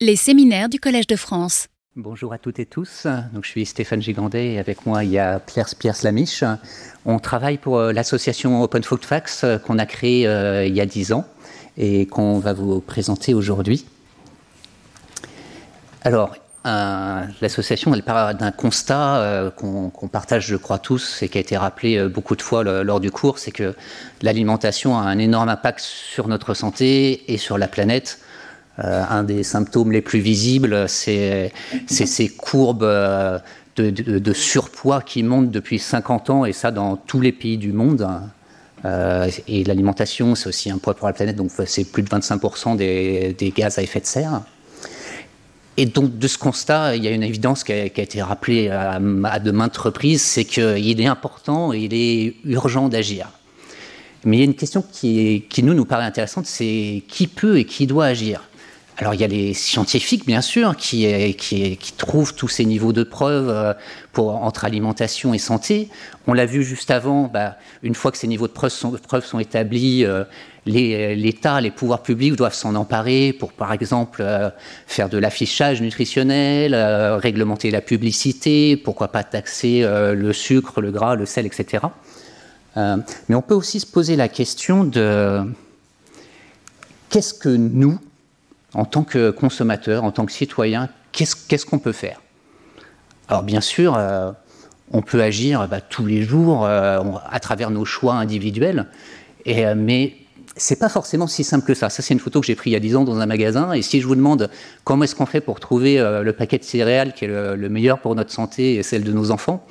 Les séminaires du Collège de France. Bonjour à toutes et tous. Donc, je suis Stéphane Gigandet et avec moi il y a Pierre, Pierre Slamiche. On travaille pour euh, l'association Open Food Facts euh, qu'on a créée euh, il y a dix ans et qu'on va vous présenter aujourd'hui. Alors, l'association, elle part d'un constat qu'on partage, je crois, tous et qui a été rappelé beaucoup de fois lors du cours, c'est que l'alimentation a un énorme impact sur notre santé et sur la planète un des symptômes les plus visibles, c'est ces courbes euh, de, surpoids qui montent depuis 50 ans, et ça dans tous les pays du monde. Euh, et l'alimentation, c'est aussi un poids pour la planète, donc c'est plus de 25% des, gaz à effet de serre. Et donc, de ce constat, il y a une évidence qui a, été rappelée à, de maintes reprises, c'est qu'il est important et il est urgent d'agir. Mais il y a une question qui, qui, nous, nous paraît intéressante, c'est qui peut et qui doit agir alors il y a les scientifiques, bien sûr, qui, trouvent tous ces niveaux de preuves euh, entre alimentation et santé. On l'a vu juste avant, bah, une fois que ces niveaux de preuves sont établis, euh, l'État, les, pouvoirs publics doivent s'en emparer pour, par exemple, euh, faire de l'affichage nutritionnel, réglementer la publicité, pourquoi pas taxer le sucre, le gras, le sel, etc. mais on peut aussi se poser la question de qu'est-ce que nous, en tant que consommateur, en tant que citoyen, qu'est-ce qu'on peut faire? Alors bien sûr, euh, on peut agir bah, tous les jours euh, à travers nos choix individuels, euh, mais c'est pas forcément si simple que ça. Ça, c'est une photo que j'ai prise il y a 10 ans dans un magasin, et si je vous demande comment est-ce qu'on fait pour trouver le paquet de céréales qui est le, meilleur pour notre santé et celle de nos enfants,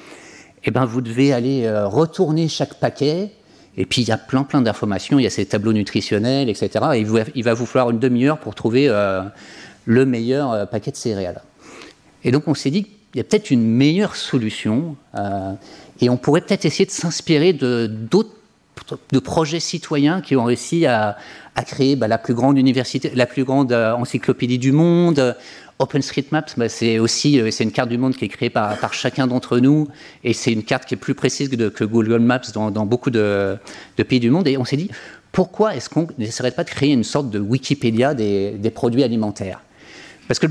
eh ben, vous devez aller retourner chaque paquet, et puis il y a plein plein d'informations, il y a ces tableaux nutritionnels, etc. Et il va vous falloir une demi-heure pour trouver euh, le meilleur euh, paquet de céréales. Et donc on s'est dit qu'il y a peut-être une meilleure solution, euh, et on pourrait peut-être essayer de s'inspirer de d'autres projets citoyens qui ont réussi à, créer bah, la plus grande université, la plus grande encyclopédie du monde, OpenStreetMaps, bah, c'est aussi euh, c'est une carte du monde qui est créée par, chacun d'entre nous, et c'est une carte qui est plus précise que, Google Maps dans, beaucoup de, de, pays du monde. Et on s'est dit, pourquoi est-ce qu'on n'essaierait pas de créer une sorte de Wikipédia des, des produits alimentaires? Parce que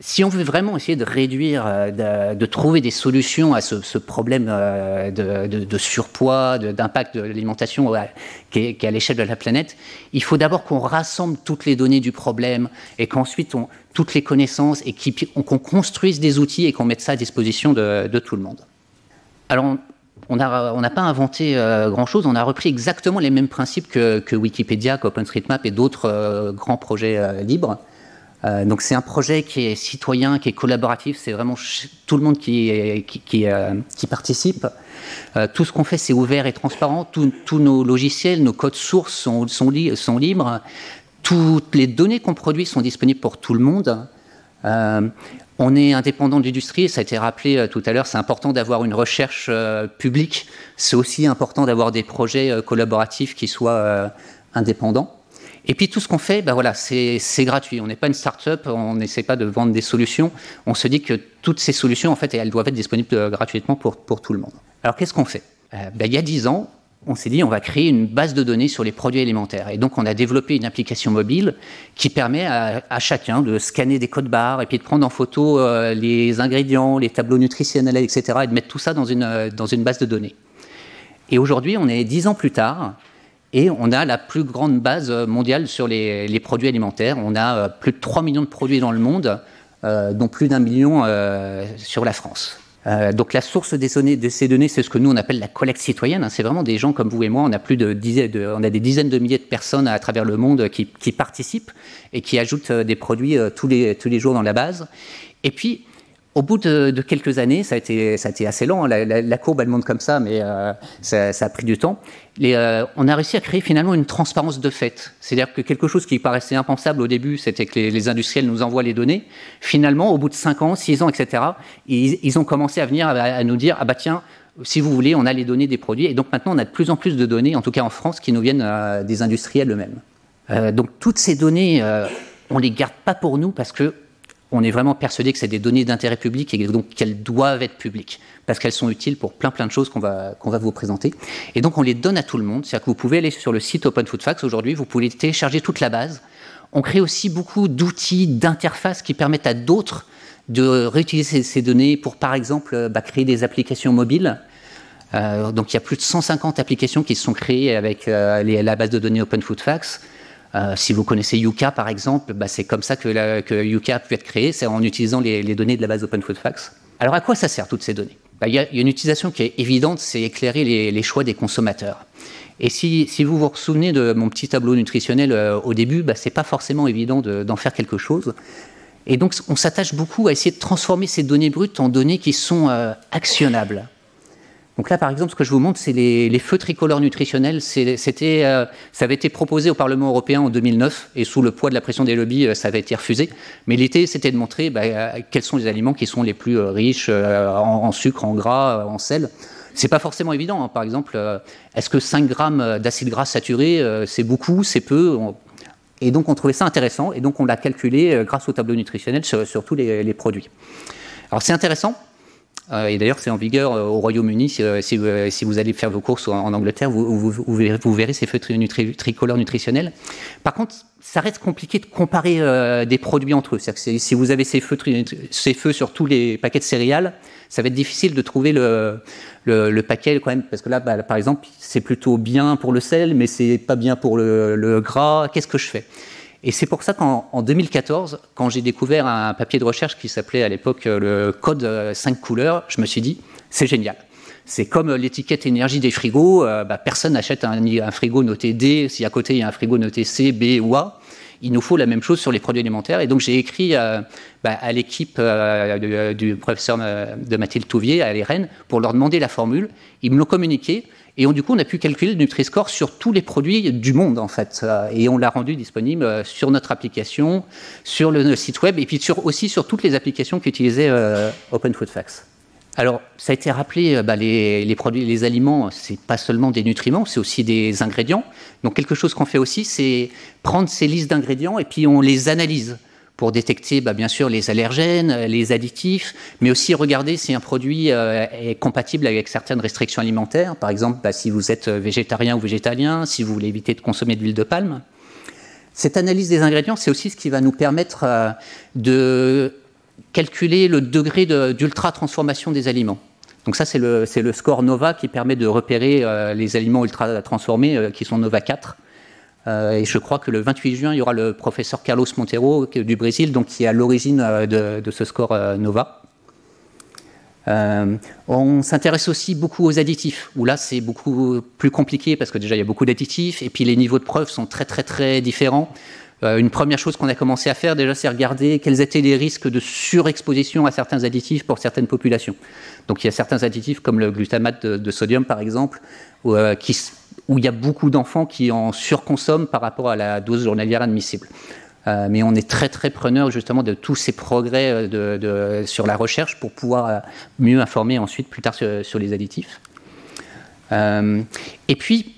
si on veut vraiment essayer de réduire, euh, de, trouver des solutions à ce, problème euh, de, surpoids, d'impact de l'alimentation qui, est à l'échelle de la planète, il faut d'abord qu'on rassemble toutes les données du problème et qu'ensuite toutes les connaissances et qu'on construise des outils et qu'on mette ça à disposition de, tout le monde. Alors, on n'a pas inventé euh, grand-chose, on a repris exactement les mêmes principes que, que Wikipédia, qu'OpenStreetMap et d'autres grands projets libres. Euh, donc c'est un projet qui est citoyen, qui est collaboratif, c'est vraiment tout le monde qui, euh, participe. Euh, tout ce qu'on fait, c'est ouvert et transparent. tous nos logiciels, nos codes sources sont, sont, sont libres. Toutes les données qu'on produit sont disponibles pour tout le monde. on est indépendant de l'industrie, ça a été rappelé tout à l'heure, c'est important d'avoir une recherche publique, c'est aussi important d'avoir des projets collaboratifs qui soient indépendants. Et puis tout ce qu'on fait, ben voilà, c'est gratuit. On n'est pas une start-up, on n'essaie pas de vendre des solutions. On se dit que toutes ces solutions, en fait, elles doivent être disponibles euh, gratuitement pour, tout le monde. Alors qu'est-ce qu'on fait? Ben, Il y a 10 ans, on s'est dit on va créer une base de données sur les produits alimentaires. Et donc on a développé une application mobile qui permet à, chacun de scanner des codes barres et puis de prendre en photo euh, les ingrédients, les tableaux nutritionnels, etc. et de mettre tout ça dans une, dans une base de données. Et aujourd'hui, on est 10 ans plus tard, et on a la plus grande base mondiale sur les, produits alimentaires. On a euh, plus de 3 millions de produits dans le monde, euh, dont plus d'un million euh, sur la France. donc la source de ces données, c'est ce que nous on appelle la collecte citoyenne. Hein. C'est vraiment des gens comme vous et moi. On a plus de, on a des dizaines de milliers de personnes à travers le monde qui, qui participent et qui ajoutent des produits tous les tous les jours dans la base. Et puis au bout de, quelques années, ça a été, assez lent, hein. la, courbe elle monte comme ça, mais euh, ça, a pris du temps. Euh, on a réussi à créer finalement une transparence de fait. C'est-à-dire que quelque chose qui paraissait impensable au début, c'était que les, industriels nous envoient les données. Finalement, au bout de 5 ans, 6 ans, etc., ils, ont commencé à venir à, nous dire, ah bah tiens, si vous voulez, on a les données des produits. Et donc maintenant, on a de plus en plus de données, en tout cas en France, qui nous viennent euh, des industriels eux-mêmes. donc toutes ces données, on les garde pas pour nous parce que on est vraiment persuadé que c'est des données d'intérêt public et donc qu'elles doivent être publiques parce qu'elles sont utiles pour plein plein de choses qu'on va, qu'on va vous présenter. Et donc on les donne à tout le monde. C'est-à-dire que vous pouvez aller sur le site Open Food Facts aujourd'hui, vous pouvez télécharger toute la base. On crée aussi beaucoup d'outils, d'interfaces qui permettent à d'autres de réutiliser ces données pour, par exemple, bah, créer des applications mobiles. Euh, donc il y a plus de 150 applications qui se sont créées avec euh, la base de données OpenFootFacts. Euh, si vous connaissez Yuka, par exemple, bah, c'est comme ça que, Yuka a pu être créé, c'est en utilisant les, données de la base OpenFootFacts. Alors à quoi ça sert toutes ces données? Bah, Il y, a une utilisation qui est évidente, c'est éclairer les, choix des consommateurs. Et si, vous vous souvenez de mon petit tableau nutritionnel au début, bah, ce n'est pas forcément évident d'en faire quelque chose. Et donc, on s'attache beaucoup à essayer de transformer ces données brutes en données qui sont euh, actionnables. Donc là, par exemple, ce que je vous montre, c'est les, feux tricolores nutritionnels. C'était, euh, ça avait été proposé au Parlement européen en 2009, et sous le poids de la pression des lobbies, euh, ça avait été refusé. Mais l'idée, c'était de montrer bah, quels sont les aliments qui sont les plus riches en, sucre, en gras, en sel. C'est pas forcément évident. Hein. Par exemple, est-ce que 5 grammes d'acide gras saturé, c'est beaucoup, c'est peu? Et donc on trouvait ça intéressant, et donc on l'a calculé euh, grâce au tableau nutritionnel sur, tous les, produits. Alors c'est intéressant, euh, et d'ailleurs c'est en vigueur euh, au Royaume-Uni, si, vous allez faire vos courses en, Angleterre, vous, verrez, ces feux tricolores nutritionnels. Par contre, ça reste compliqué de comparer des produits entre eux. Que si vous avez ces feux, sur tous les paquets de céréales, ça va être difficile de trouver le, le, paquet quand même, parce que là, bah, par exemple, c'est plutôt bien pour le sel, mais c'est pas bien pour le, gras. Qu'est-ce que je fais? Et c'est pour ça qu'en 2014, quand j'ai découvert un papier de recherche qui s'appelait à l'époque euh, le code 5 couleurs, je me suis dit, c'est génial. C'est comme l'étiquette énergie des frigos. Euh, bah, personne n'achète un, frigo noté D si à côté il y a un frigo noté C, B ou A il nous faut la même chose sur les produits alimentaires. Et donc j'ai écrit euh, bah, à l'équipe euh, du, professeur euh, de Mathilde Touvier à l'ERN pour leur demander la formule. Ils me l'ont communiqué. Et du coup, on a pu calculer le Nutri-Score sur tous les produits du monde, en fait. Et on l'a rendu disponible sur notre application, sur le site web, et puis aussi sur toutes les applications qu'utilisait Open Food Facts. Alors, ça a été rappelé, euh, bah, les, produits, les aliments, c'est pas seulement des nutriments, c'est aussi des ingrédients. Donc, quelque chose qu'on fait aussi, c'est prendre ces listes d'ingrédients et puis on les analyse pour détecter, bah, bien sûr, les allergènes, les additifs, mais aussi regarder si un produit euh, est compatible avec certaines restrictions alimentaires. Par exemple, bah, si vous êtes végétarien ou végétalien, si vous voulez éviter de consommer de l'huile de palme. Cette analyse des ingrédients, c'est aussi ce qui va nous permettre euh, de calculer le degré d'ultra-transformation des aliments. Donc ça, c'est le, score NOVA qui permet de repérer euh, les aliments ultra-transformés euh, qui sont NOVA 4. Euh, et je crois que le 28 juin, il y aura le professeur Carlos Monteiro du Brésil, donc qui est à l'origine de, de, ce score NOVA. on s'intéresse aussi beaucoup aux additifs, où là c'est beaucoup plus compliqué parce que déjà il y a beaucoup d'additifs et puis les niveaux de preuve sont très très très différents. Euh, une première chose qu'on a commencé à faire déjà, c'est regarder quels étaient les risques de surexposition à certains additifs pour certaines populations. Donc il y a certains additifs comme le glutamate de, sodium par exemple, où, euh, où, il y a beaucoup d'enfants qui en surconsomment par rapport à la dose journalière admissible. Euh, mais on est très très preneur justement de tous ces progrès sur la recherche pour pouvoir mieux informer ensuite plus tard sur, sur les additifs. et puis,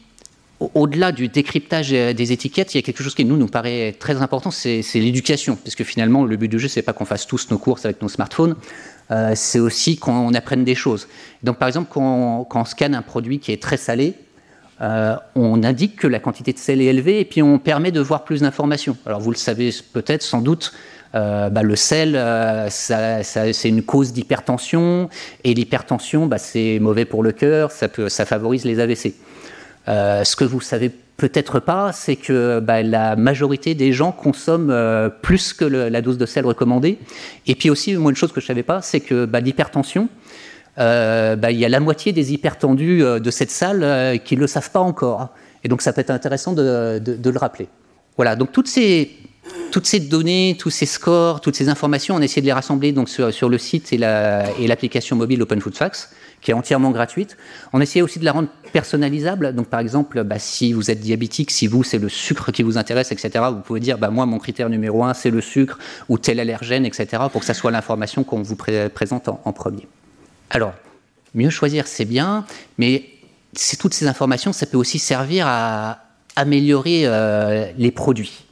au-delà du décryptage des étiquettes, il y a quelque chose qui nous nous paraît très important, c'est l'éducation, parce que finalement le but du jeu c'est pas qu'on fasse tous nos courses avec nos smartphones, euh, c'est aussi qu'on apprenne des choses. Donc par exemple quand on, scanne un produit qui est très salé, euh, on indique que la quantité de sel est élevée et puis on permet de voir plus d'informations. Alors vous le savez peut-être, sans doute, euh, bah, le sel, c'est une cause d'hypertension, et l'hypertension, bah, c'est mauvais pour le cœur, ça favorise les AVC. Euh, ce que vous savez peut-être pas, c'est que bah, la majorité des gens consomment euh, plus que la dose de sel recommandée. Et puis aussi, moi, une chose que je savais pas, c'est que bah, l'hypertension, euh, bah, il y a la moitié des hypertendus de cette salle qui ne le savent pas encore. Et donc, ça peut être intéressant de, le rappeler. Voilà, donc toutes ces, données, tous ces scores, toutes ces informations, on essaie de les rassembler donc, sur, le site et l'application mobile Open Food Facts qui est entièrement gratuite. On essaie aussi de la rendre personnalisable. Donc, par exemple, bah, si vous êtes diabétique, si vous, c'est le sucre qui vous intéresse, etc., vous pouvez dire, bah, moi, mon critère numéro un, c'est le sucre ou tel allergène, etc., pour que ça soit l'information qu'on vous présente en, premier. Alors, mieux choisir, c'est bien, mais toutes ces informations, ça peut aussi servir à améliorer euh, les produits.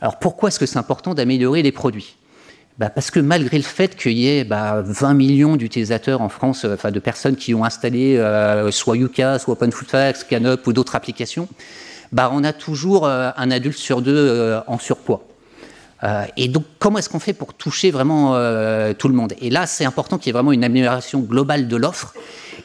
Alors, pourquoi est-ce que c'est important d'améliorer les produits? Bah parce que malgré le fait qu'il y ait bah, 20 millions d'utilisateurs en France, euh, enfin de personnes qui ont installé euh, soit Yuka, soit OpenFoodFacts, Scanup ou d'autres applications, bah, on a toujours un adulte sur deux en surpoids. Et donc, comment est-ce qu'on fait pour toucher vraiment tout le monde? Et là, c'est important qu'il y ait vraiment une amélioration globale de l'offre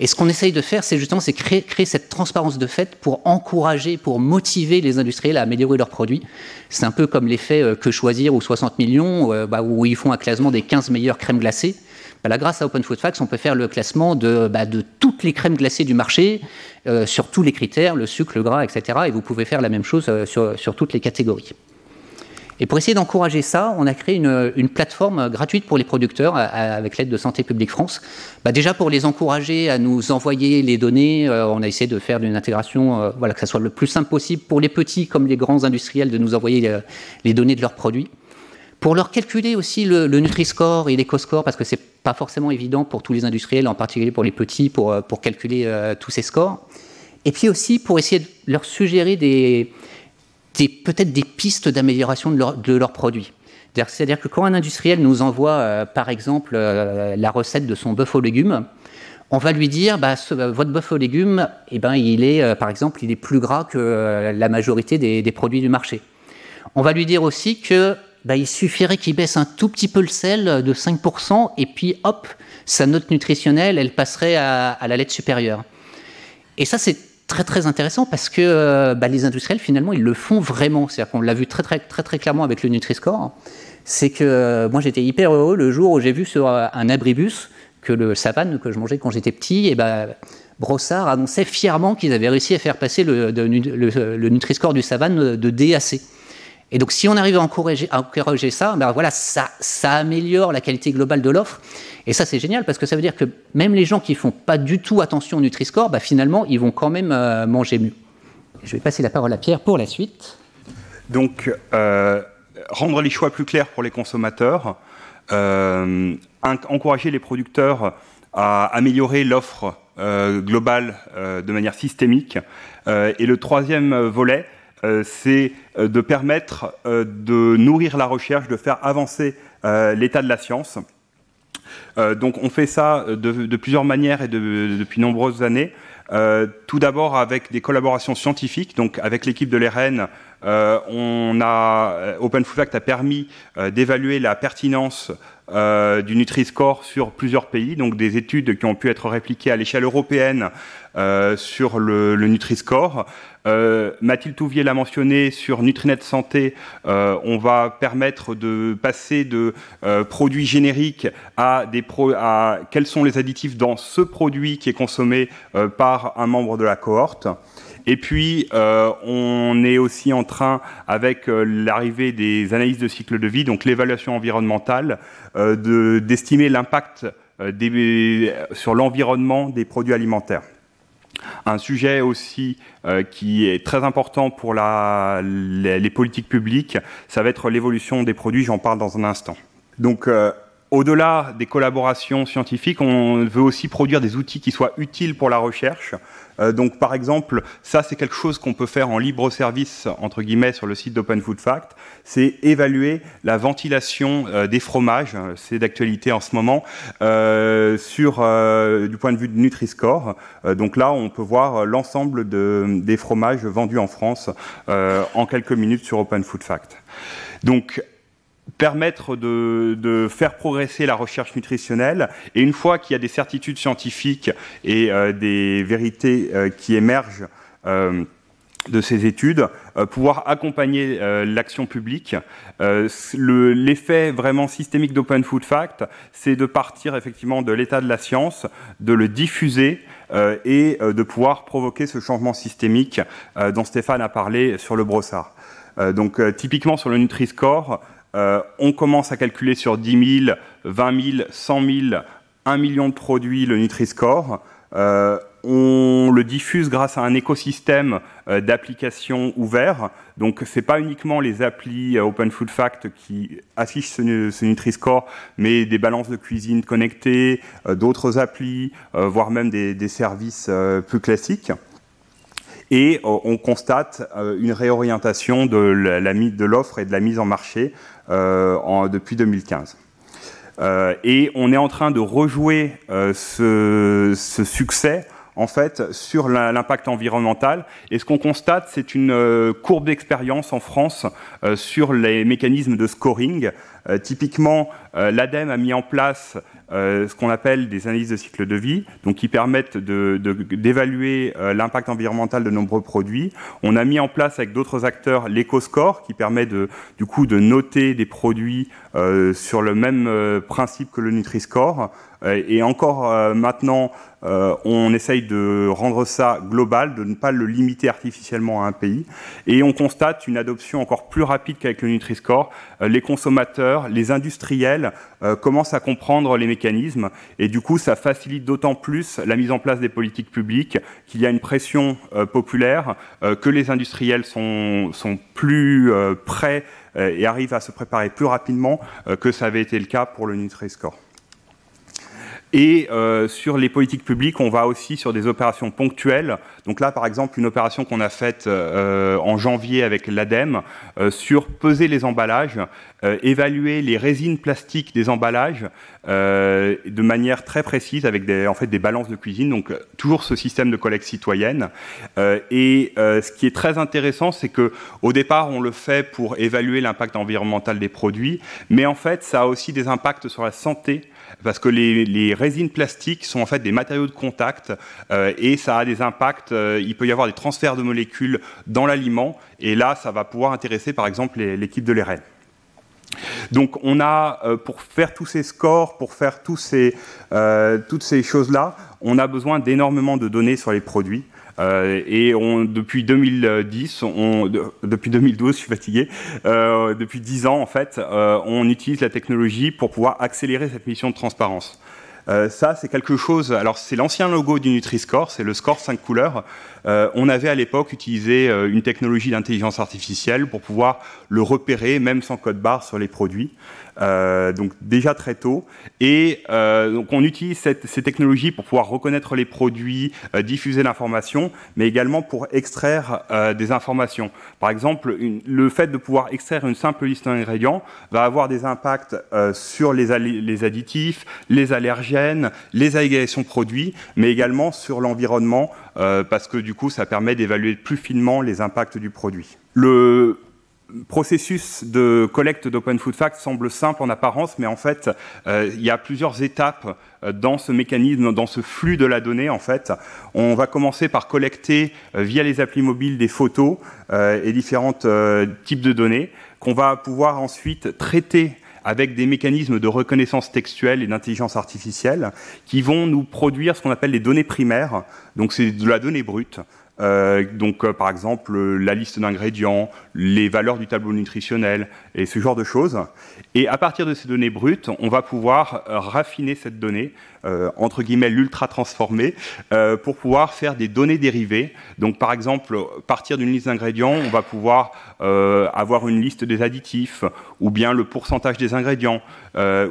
et ce qu'on essaye de faire, c'est justement c'est créer, cette transparence de fait pour encourager, pour motiver les industriels à améliorer leurs produits. C'est un peu comme l'effet euh, Que choisir ou 60 millions, euh, bah, où ils font un classement des 15 meilleures crèmes glacées. Bah, grâce à Open Food Facts, on peut faire le classement de, bah, de toutes les crèmes glacées du marché, euh, sur tous les critères, le sucre, le gras, etc. Et vous pouvez faire la même chose sur toutes les catégories. Et pour essayer d'encourager ça, on a créé une, plateforme gratuite pour les producteurs avec l'aide de Santé publique France. Bah déjà pour les encourager à nous envoyer les données, euh, on a essayé de faire une intégration, euh, voilà, que ça soit le plus simple possible pour les petits comme les grands industriels de nous envoyer euh, les, données de leurs produits. Pour leur calculer aussi le, Nutri-Score et l'Eco-Score, parce que c'est pas forcément évident pour tous les industriels, en particulier pour les petits, pour, pour calculer tous ces scores. Et puis aussi pour essayer de leur suggérer des, peut-être des pistes d'amélioration de, leurs produits. C'est-à-dire que quand un industriel nous envoie, euh, par exemple, euh, la recette de son bœuf aux légumes, on va lui dire, bah, euh, votre bœuf aux légumes, eh ben, il est, par exemple, il est plus gras que la majorité des, produits du marché. On va lui dire aussi que bah, il suffirait qu'il baisse un tout petit peu le sel de 5%, et puis hop, sa note nutritionnelle, elle passerait à, à la lettre supérieure. Et ça, c'est très très intéressant parce que euh, bah, les industriels finalement ils le font vraiment. C'est-à-dire qu'on l'a vu très très très très clairement avec le Nutri-Score. C'est que euh, moi j'étais hyper heureux le jour où j'ai vu sur euh, un abribus que le savane que je mangeais quand j'étais petit, et ben Brossard annonçait fièrement qu'ils avaient réussi à faire passer le, Nutri-Score du savane de DAC. Et donc, si on arrive à encourager, à encourager ça, ben voilà, ça, ça améliore la qualité globale de l'offre. Et ça, c'est génial parce que ça veut dire que même les gens qui font pas du tout attention au Nutri-Score, ben finalement, ils vont quand même euh, manger mieux. Je vais passer la parole à Pierre pour la suite. Donc, euh, rendre les choix plus clairs pour les consommateurs, euh, encourager les producteurs à améliorer l'offre globale de manière systémique. et le troisième volet, c'est de permettre de nourrir la recherche, de faire avancer l'état de la science. Donc on fait ça de, plusieurs manières et depuis nombreuses années. tout d'abord avec des collaborations scientifiques, donc avec l'équipe de l'ERN, on a Open Food Fact a permis d'évaluer la pertinence du Nutri-Score sur plusieurs pays, donc des études qui ont pu être répliquées à l'échelle européenne sur le, Nutri-Score. Euh, Mathilde Touvier l'a mentionné sur Nutrinet Santé, euh, on va permettre de passer de euh, produits génériques à des à quels sont les additifs dans ce produit qui est consommé par un membre de la cohorte. Et puis, on est aussi en train, avec l'arrivée des analyses de cycle de vie, donc l'évaluation environnementale, d'estimer l'impact sur l'environnement des produits alimentaires. Un sujet aussi euh, qui est très important pour les, politiques publiques, ça va être l'évolution des produits, j'en parle dans un instant. Donc, euh, au-delà des collaborations scientifiques, on veut aussi produire des outils qui soient utiles pour la recherche. Euh, donc, par exemple, ça, c'est quelque chose qu'on peut faire en libre service, entre guillemets, sur le site d'Open Food Fact. C'est évaluer la ventilation euh, des fromages, c'est d'actualité en ce moment, euh, sur, du point de vue de Nutri-Score. donc là, on peut voir l'ensemble des fromages vendus en France en quelques minutes sur Open Food Fact. Donc, permettre de, faire progresser la recherche nutritionnelle. Et une fois qu'il y a des certitudes scientifiques et euh, des vérités euh, qui émergent euh, de ces études, pouvoir accompagner l'action publique. L'effet vraiment systémique d'Open Food Fact, c'est de partir effectivement de l'état de la science, de le diffuser et de pouvoir provoquer ce changement systémique dont Stéphane a parlé sur le brossard. donc typiquement sur le Nutri-Score, euh, on commence à calculer sur 10 000, 20 000, 100 000, 1 million de produits le Nutri-Score. Euh, on le diffuse grâce à un écosystème euh, d'applications ouverts. Donc, ce n'est pas uniquement les applis Open Food Fact qui affichent ce, Nutri-Score, mais des balances de cuisine connectées, d'autres applis, voire même des services plus classiques et on constate une réorientation de l'offre et de la mise en marché euh, depuis 2015. Euh, et on est en train de rejouer euh, ce, succès en fait sur l'impact environnemental. Et ce qu'on constate, c'est une euh, courbe d'expérience en France euh, sur les mécanismes de scoring. Euh, typiquement, l'ADEME a mis en place ce qu'on appelle des analyses de cycle de vie, donc qui permettent d'évaluer l'impact environnemental de nombreux produits. On a mis en place avec d'autres acteurs l'éco-score, qui permet de, du coup de noter des produits sur le même principe que le Nutri-Score. Et encore maintenant, euh, on essaye de rendre ça global, de ne pas le limiter artificiellement à un pays. Et on constate une adoption encore plus rapide qu'avec le Nutri-Score. Euh, les consommateurs, les industriels euh, commencent à comprendre les mécanismes. Et du coup, ça facilite d'autant plus la mise en place des politiques publiques, qu'il y a une pression populaire, que les industriels sont, sont plus prêts et arrivent à se préparer plus rapidement que ça avait été le cas pour le Nutri-Score. Et euh, sur les politiques publiques, on va aussi sur des opérations ponctuelles. Donc là, par exemple, une opération qu'on a faite euh, en janvier avec l'ADEME euh, sur peser les emballages, évaluer les résines plastiques des emballages de manière très précise avec des, en fait, des balances de cuisine. Donc toujours ce système de collecte citoyenne. et ce qui est très intéressant, c'est que au départ, on le fait pour évaluer l'impact environnemental des produits, mais en fait, ça a aussi des impacts sur la santé parce que les, résines plastiques sont en fait des matériaux de contact euh, et ça a des impacts. Euh, il peut y avoir des transferts de molécules dans l'aliment et là, ça va pouvoir intéresser par exemple l'équipe de l'ERN. Donc on a, euh, pour faire tous ces scores, pour faire toutes ces choses-là, on a besoin d'énormément de données sur les produits. Euh, et depuis 2010, on, depuis 2012, je suis fatigué, euh, depuis 10 ans en fait, euh, on utilise la technologie pour pouvoir accélérer cette mission de transparence. ça, c'est quelque chose. Alors, c'est l'ancien logo du Nutri-Score, c'est le score 5 couleurs. on avait à l'époque utilisé une technologie d'intelligence artificielle pour pouvoir le repérer, même sans code barre, sur les produits. Euh, donc déjà très tôt. Et euh, donc on utilise ces technologies pour pouvoir reconnaître les produits, euh, diffuser l'information, mais également pour extraire des informations. Par exemple, le fait de pouvoir extraire une simple liste d'ingrédients va avoir des impacts sur les, additifs, les allergènes, les agrégations produits, mais également sur l'environnement, parce que du coup, ça permet d'évaluer plus finement les impacts du produit. Processus de collecte d'Open Food Facts semble simple en apparence, mais en fait, euh, il y a plusieurs étapes euh, dans ce mécanisme, dans ce flux de la donnée. En fait, on va commencer par collecter euh, via les applis mobiles des photos et différents types de données qu'on va pouvoir ensuite traiter avec des mécanismes de reconnaissance textuelle et d'intelligence artificielle qui vont nous produire ce qu'on appelle les données primaires. Donc c'est de la donnée brute. Euh, donc, euh, par exemple, la liste d'ingrédients, les valeurs du tableau nutritionnel et ce genre de choses. Et à partir de ces données brutes, on va pouvoir euh, raffiner cette donnée, entre guillemets l'ultra transformée, pour pouvoir faire des données dérivées. Donc, par exemple, partir d'une liste d'ingrédients, on va pouvoir avoir une liste des additifs, ou bien le pourcentage des ingrédients,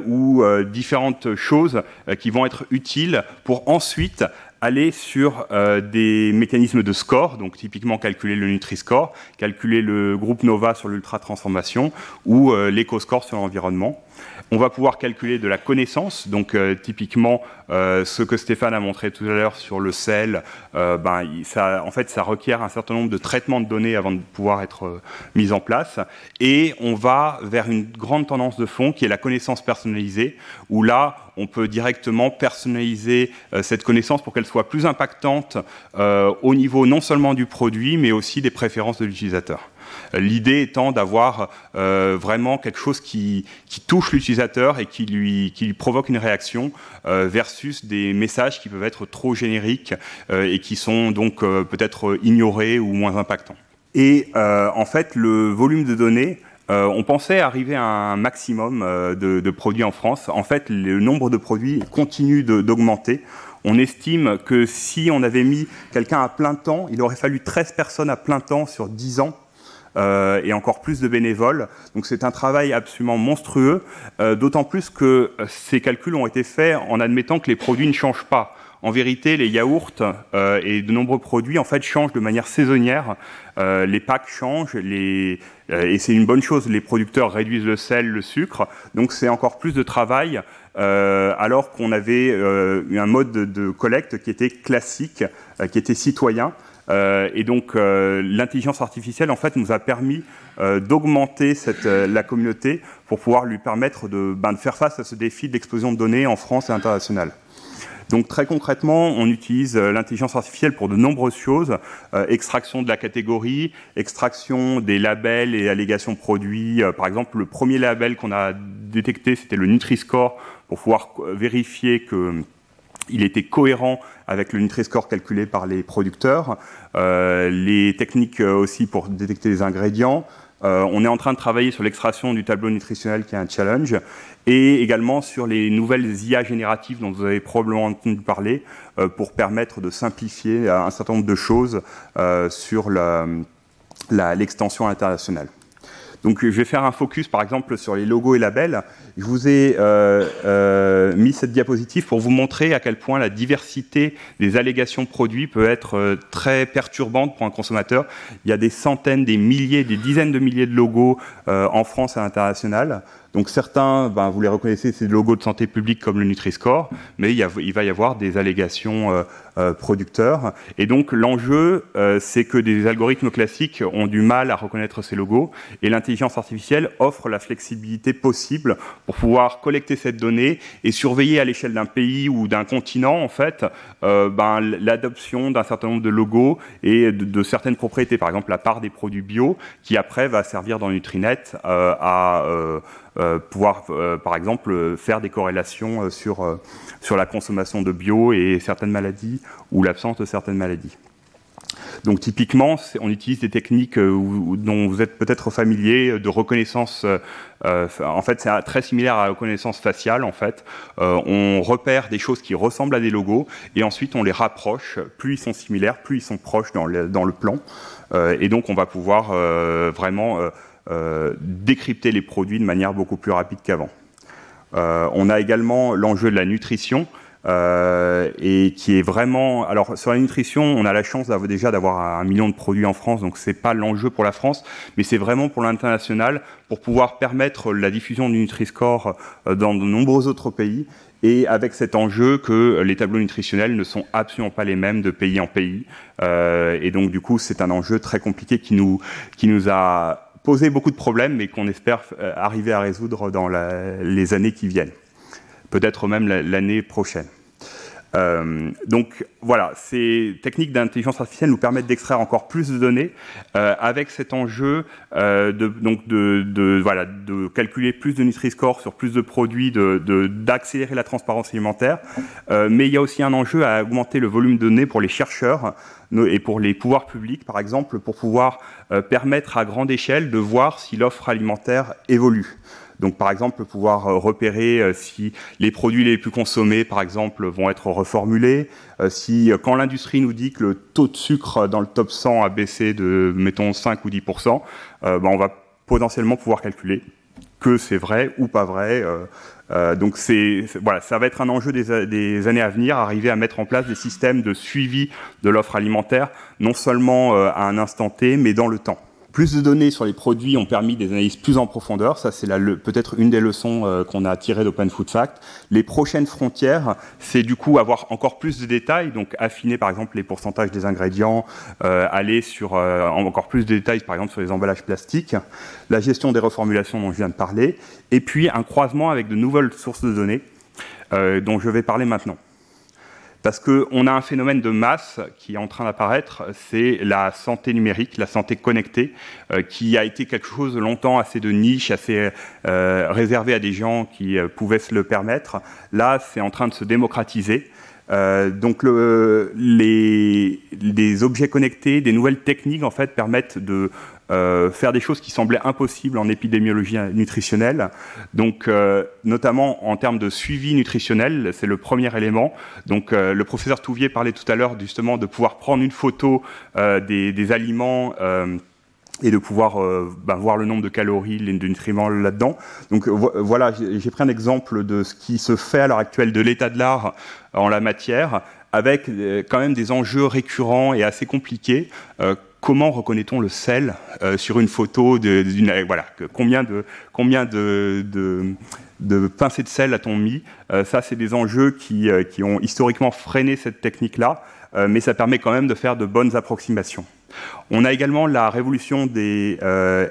ou différentes choses qui vont être utiles pour ensuite aller sur euh, des mécanismes de score, donc typiquement calculer le Nutri-Score, calculer le groupe NOVA sur l'ultra-transformation ou euh, l'éco-score sur l'environnement. On va pouvoir calculer de la connaissance, donc euh, typiquement euh, ce que Stéphane a montré tout à l'heure sur le sel, euh, ben, ça, en fait, ça requiert un certain nombre de traitements de données avant de pouvoir être mis en place. Et on va vers une grande tendance de fond qui est la connaissance personnalisée, où là, on peut directement personnaliser cette connaissance pour qu'elle soit plus impactante au niveau non seulement du produit, mais aussi des préférences de l'utilisateur. L'idée étant d'avoir euh, vraiment quelque chose qui, touche l'utilisateur et qui lui, provoque une réaction euh, versus des messages qui peuvent être trop génériques euh, et qui sont donc peut-être ignorés ou moins impactants. Et en fait, le volume de données, on pensait arriver à un maximum de, de, produits en France. En fait, le nombre de produits continue d'augmenter. On estime que si on avait mis quelqu'un à plein temps, il aurait fallu 13 personnes à plein temps sur 10 ans euh, et encore plus de bénévoles. Donc c'est un travail absolument monstrueux, euh, d'autant plus que euh, ces calculs ont été faits en admettant que les produits ne changent pas. en vérité, les yaourts et de nombreux produits en fait changent de manière saisonnière. les packs changent, et c'est une bonne chose. Les producteurs réduisent le sel, le sucre, donc c'est encore plus de travail. alors qu'on avait un mode de, collecte qui était classique, qui était citoyen. Et donc l'intelligence artificielle en fait nous a permis d'augmenter la communauté pour pouvoir lui permettre de, ben, faire face à ce défi de l'explosion de données en France et internationale. Donc très concrètement, on utilise euh, l'intelligence artificielle pour de nombreuses choses. Euh, extraction de la catégorie, extraction des labels et allégations produits. Euh, par exemple, le premier label qu'on a détecté, c'était le Nutri-Score, pour pouvoir vérifier qu'il était cohérent avec le Nutri-Score calculé par les producteurs. les techniques aussi pour détecter les ingrédients. Euh, on est en train de travailler sur l'extraction du tableau nutritionnel qui est un challenge et également sur les nouvelles IA génératives dont vous avez probablement entendu parler euh, pour permettre de simplifier un certain nombre de choses euh, sur l'extension internationale. Donc je vais faire un focus par exemple sur les logos et labels. Je vous ai euh, euh, mis cette diapositive pour vous montrer à quel point la diversité des allégations produits peut être euh, très perturbante pour un consommateur. Il y a des centaines, des milliers, des dizaines de milliers de logos en France et à l'international. Donc certains, ben, vous les reconnaissez, c'est des logos de santé publique comme le Nutri-Score, mais il, va y avoir des allégations euh, euh, producteurs. Et donc l'enjeu, euh, c'est que des algorithmes classiques ont du mal à reconnaître ces logos, et l'intelligence artificielle offre la flexibilité possible pour pouvoir collecter cette donnée et surveiller à l'échelle d'un pays ou d'un continent, en fait, ben, l'adoption d'un certain nombre de logos et de, de, certaines propriétés. Par exemple, la part des produits bio, qui après va servir dans Nutrinet à pouvoir, euh, par exemple, faire des corrélations euh, sur, sur la consommation de bio et certaines maladies ou l'absence de certaines maladies. Donc typiquement, on utilise des techniques dont vous êtes peut-être familier de reconnaissance. en fait, c'est très similaire à la reconnaissance faciale. En fait, on repère des choses qui ressemblent à des logos et ensuite on les rapproche. Plus ils sont similaires, plus ils sont proches dans le, dans le plan. et donc, on va pouvoir vraiment euh, décrypter les produits de manière beaucoup plus rapide qu'avant. Euh, on a également l'enjeu de la nutrition. Euh, et qui est vraiment. Alors sur la nutrition, on a la chance déjà d'avoir un million de produits en France, donc c'est pas l'enjeu pour la France, mais c'est vraiment pour l'international pour pouvoir permettre la diffusion du Nutri-Score dans de nombreux autres pays. Et avec cet enjeu que les tableaux nutritionnels ne sont absolument pas les mêmes de pays en pays. et donc du coup, c'est un enjeu très compliqué qui nous, qui nous a poser beaucoup de problèmes, mais qu'on espère euh, arriver à résoudre dans les années qui viennent, peut-être même l'année prochaine. Euh, donc voilà, ces techniques d'intelligence artificielle nous permettent d'extraire encore plus de données euh, avec cet enjeu de, donc de, voilà, de calculer plus de Nutri-Score sur plus de produits, d'accélérer de, la transparence alimentaire. mais il y a aussi un enjeu à augmenter le volume de données pour les chercheurs et pour les pouvoirs publics, par exemple, pour pouvoir euh, permettre à grande échelle de voir si l'offre alimentaire évolue. Donc, par exemple, pouvoir euh, repérer euh, si les produits les plus consommés, par exemple, vont être reformulés, si quand l'industrie nous dit que le taux de sucre dans le top 100 a baissé de, mettons, 5 ou 10 ben, on va potentiellement pouvoir calculer que c'est vrai ou pas vrai. Euh, euh, donc c'est voilà, ça va être un enjeu des, années à venir, arriver à mettre en place des systèmes de suivi de l'offre alimentaire, non seulement euh, à un instant T, mais dans le temps. Plus de données sur les produits ont permis des analyses plus en profondeur. Ça, c'est peut-être une des leçons euh, qu'on a tirées d'Open Food Fact. Les prochaines frontières, c'est du coup avoir encore plus de détails, donc affiner par exemple les pourcentages des ingrédients, euh, aller sur euh, encore plus de détails par exemple sur les emballages plastiques, la gestion des reformulations dont je viens de parler, et puis un croisement avec de nouvelles sources de données dont je vais parler maintenant. Parce qu'on a un phénomène de masse qui est en train d'apparaître, c'est la santé numérique, la santé connectée, euh, qui a été quelque chose longtemps assez de niche, assez euh, réservé à des gens qui euh, pouvaient se le permettre. Là, c'est en train de se démocratiser. donc le, les, les, objets connectés, des nouvelles techniques en fait permettent de euh, faire des choses qui semblaient impossibles en épidémiologie nutritionnelle. Donc, euh, notamment en termes de suivi nutritionnel, c'est le premier élément. Donc, euh, le professeur Touvier parlait tout à l'heure justement de pouvoir prendre une photo des, aliments et de pouvoir ben, voir le nombre de calories, de nutriments là-dedans. Donc voilà, j'ai pris un exemple de ce qui se fait à l'heure actuelle de l'état de l'art en la matière, avec quand même des enjeux récurrents et assez compliqués comment reconnaît-on le sel euh, sur une photo d'une voilà combien de combien de, de, pincées de sel a-t-on mis euh, Ça, c'est des enjeux qui, euh, qui, ont historiquement freiné cette technique-là, mais ça permet quand même de faire de bonnes approximations. On a également la révolution des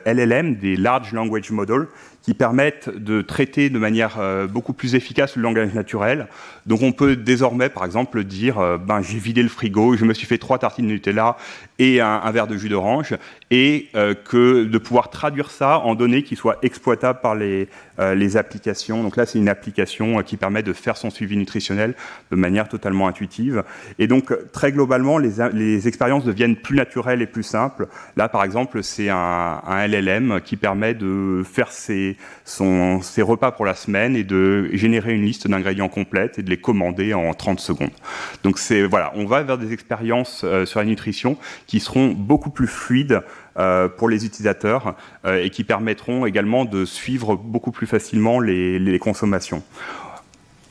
LLM, des Large Language Models, qui permettent de traiter de manière euh, beaucoup plus efficace le langage naturel. Donc on peut désormais, par exemple, dire euh, ben, j'ai vidé le frigo, je me suis fait trois tartines de Nutella et un, verre de jus d'orange, et euh, que de pouvoir traduire ça en données qui soient exploitables par les, les applications. Donc là, c'est une application qui permet de faire son suivi nutritionnel de manière totalement intuitive. Et donc, très globalement, les, les expériences deviennent plus naturelles et plus simples. Là, par exemple, c'est un, un LLM qui permet de faire ses ses, repas pour la semaine et de générer une liste d'ingrédients complète et de les commander en 30 secondes. Donc c'est voilà, on va vers des expériences euh, sur la nutrition qui seront beaucoup plus fluides euh, pour les utilisateurs euh, et qui permettront également de suivre beaucoup plus facilement les consommations.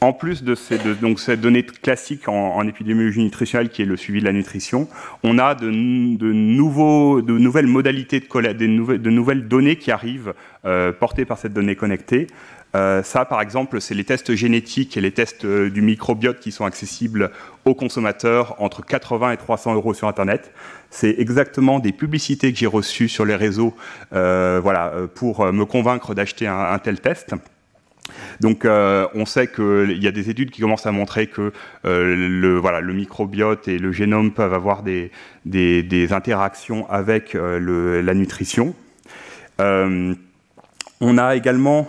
En plus de, ces, donc cette donnée classique en, épidémiologie nutritionnelle qui est le suivi de la nutrition, on a de, nouveaux, de nouvelles modalités de collecte, de nouvelles, de données qui arrivent portées par cette donnée connectée. Euh, ça, par exemple, c'est les tests génétiques et les tests euh, du microbiote qui sont accessibles aux consommateurs entre 80 et 300 euros sur Internet. C'est exactement des publicités que j'ai reçues sur les réseaux voilà, pour me convaincre d'acheter un, tel test. Donc euh, on sait qu'il y a des études qui commencent à montrer que euh, le, voilà, le microbiote et le génome peuvent avoir des, des, interactions avec euh, la nutrition. on a également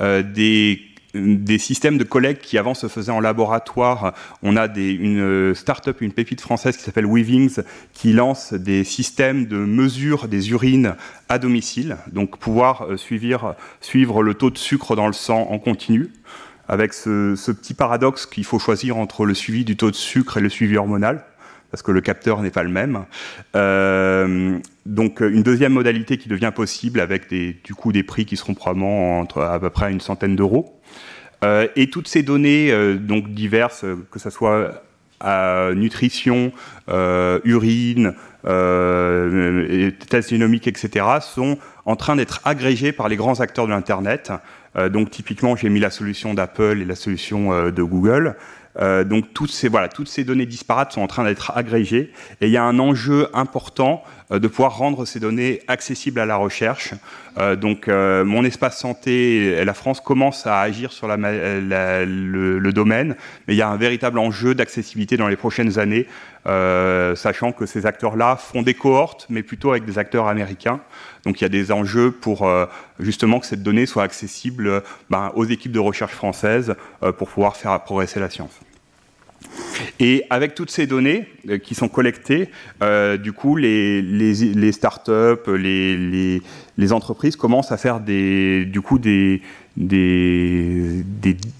des des systèmes de collecte qui avant se faisaient en laboratoire. On a des, une start-up, une pépite française qui s'appelle Weavings, qui lance des systèmes de mesure des urines à domicile, donc pouvoir euh, suivre, suivre le taux de sucre dans le sang en continu, avec ce, ce petit paradoxe qu'il faut choisir entre le suivi du taux de sucre et le suivi hormonal parce que le capteur n'est pas le même. Euh, donc une deuxième modalité qui devient possible avec des, du coup des prix qui seront probablement entre à peu près une centaine d'euros. Euh, et toutes ces données, euh, donc diverses, que ce soit à nutrition, euh, urine, euh, tests génomiques, etc., sont en train d'être agrégées par les grands acteurs de l'Internet. Euh, donc typiquement, j'ai mis la solution d'Apple et la solution de Google. Euh, donc toutes ces, données disparates sont en train d'être agrégées et il y a un enjeu important euh, de pouvoir rendre ces données accessibles à la recherche. Euh, donc mon espace santé, la France commence à agir sur le, domaine, mais il y a un véritable enjeu d'accessibilité dans les prochaines années, sachant que ces acteurs-là font des cohortes, mais plutôt avec des acteurs américains. Donc il y a des enjeux pour justement que cette donnée soit accessible ben, aux équipes de recherche françaises pour pouvoir faire progresser la science. Et avec toutes ces données euh, qui sont collectées, euh, du coup, les, les, les startups, les, entreprises commencent à faire des, du coup, des,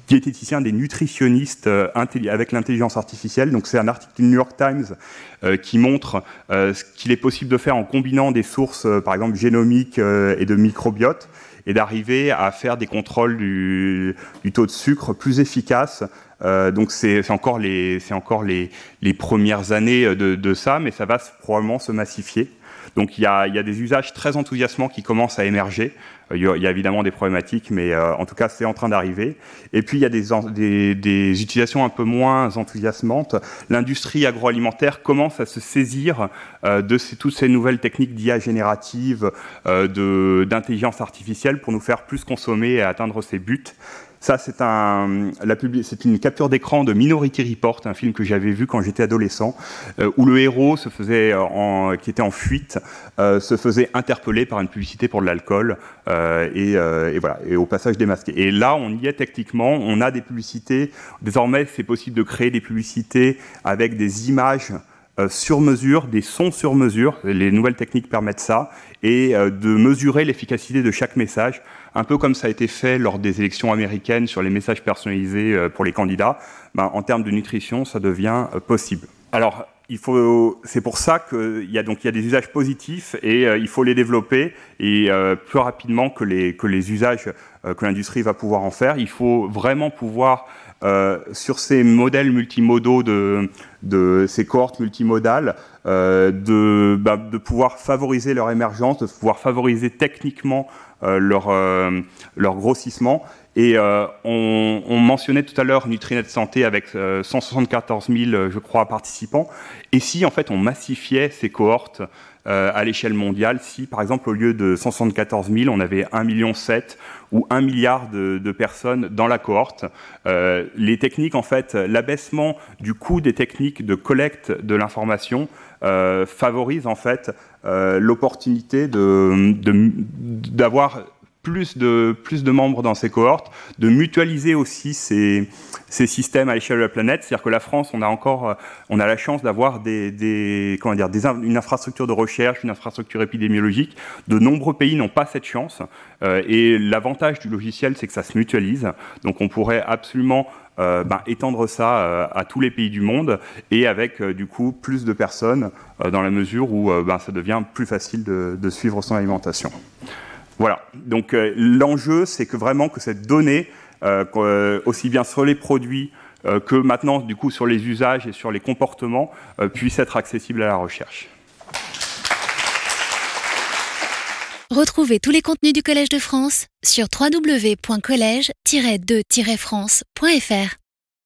diététiciens, des nutritionnistes euh, avec l'intelligence artificielle. Donc, c'est un article du New York Times qui montre ce qu'il est possible de faire en combinant des sources, par exemple, génomiques et de microbiote et d'arriver à faire des contrôles du, taux de sucre plus efficaces euh, donc c'est encore, les, encore les, les, premières années de, ça, mais ça va probablement se massifier. Donc il y, a, il y, a, des usages très enthousiasmants qui commencent à émerger. Euh, il y a, évidemment des problématiques, mais euh, en tout cas c'est en train d'arriver. Et puis il y a des, des, utilisations un peu moins enthousiasmantes. L'industrie agroalimentaire commence à se saisir de ces, toutes ces nouvelles techniques d'IA générative, euh, d'intelligence artificielle pour nous faire plus consommer et atteindre ces buts. Ça, c'est un, une capture d'écran de Minority Report, un film que j'avais vu quand j'étais adolescent, euh, où le héros se faisait, en, qui était en fuite, euh, se faisait interpeller par une publicité pour de l'alcool euh, et, et, voilà, et au passage démasqué. Et là, on y est techniquement, on a des publicités. Désormais, c'est possible de créer des publicités avec des images sur mesure, des sons sur mesure. Les nouvelles techniques permettent ça et de mesurer l'efficacité de chaque message un peu comme ça a été fait lors des élections américaines sur les messages personnalisés euh, pour les candidats, ben, en termes de nutrition, ça devient euh, possible. Alors, c'est pour ça qu'il y a donc y a des usages positifs et il faut les développer et plus rapidement que les que les usages que l'industrie va pouvoir en faire. Il faut vraiment pouvoir sur ces modèles multimodaux de, ces cohortes multimodales, de, bah, de pouvoir favoriser leur émergence, de pouvoir favoriser techniquement leur, leur grossissement et euh, on, on, mentionnait tout à l'heure Nutrinet Santé avec 174 euh, 000, je crois, participants. Et si, en fait, on massifiait ces cohortes euh, à l'échelle mondiale, si, par exemple, au lieu de 174 000, on avait 1,7 million ou 1 milliard de, personnes dans la cohorte, euh, les techniques, en fait, l'abaissement du coût des techniques de collecte de l'information euh, favorise, en fait, l'opportunité d'avoir de, plus de, membres dans ces cohortes, de mutualiser aussi ces, systèmes à l'échelle de la planète. C'est-à-dire que la France, on a encore, on a la chance d'avoir des, des, une infrastructure de recherche, une infrastructure épidémiologique. De nombreux pays n'ont pas cette chance. Euh, et l'avantage du logiciel, c'est que ça se mutualise. Donc on pourrait absolument euh, ben, étendre ça euh, à tous les pays du monde et avec euh, du coup plus de personnes euh, dans la mesure où ben, ça devient plus facile de suivre son alimentation. Voilà. Donc euh, l'enjeu, c'est que vraiment que cette donnée, euh, aussi bien sur les produits euh, que maintenant, du coup, sur les usages et sur les comportements, puisse être accessible à la recherche. Retrouvez tous les contenus du Collège de France sur www.colège-2-france.fr.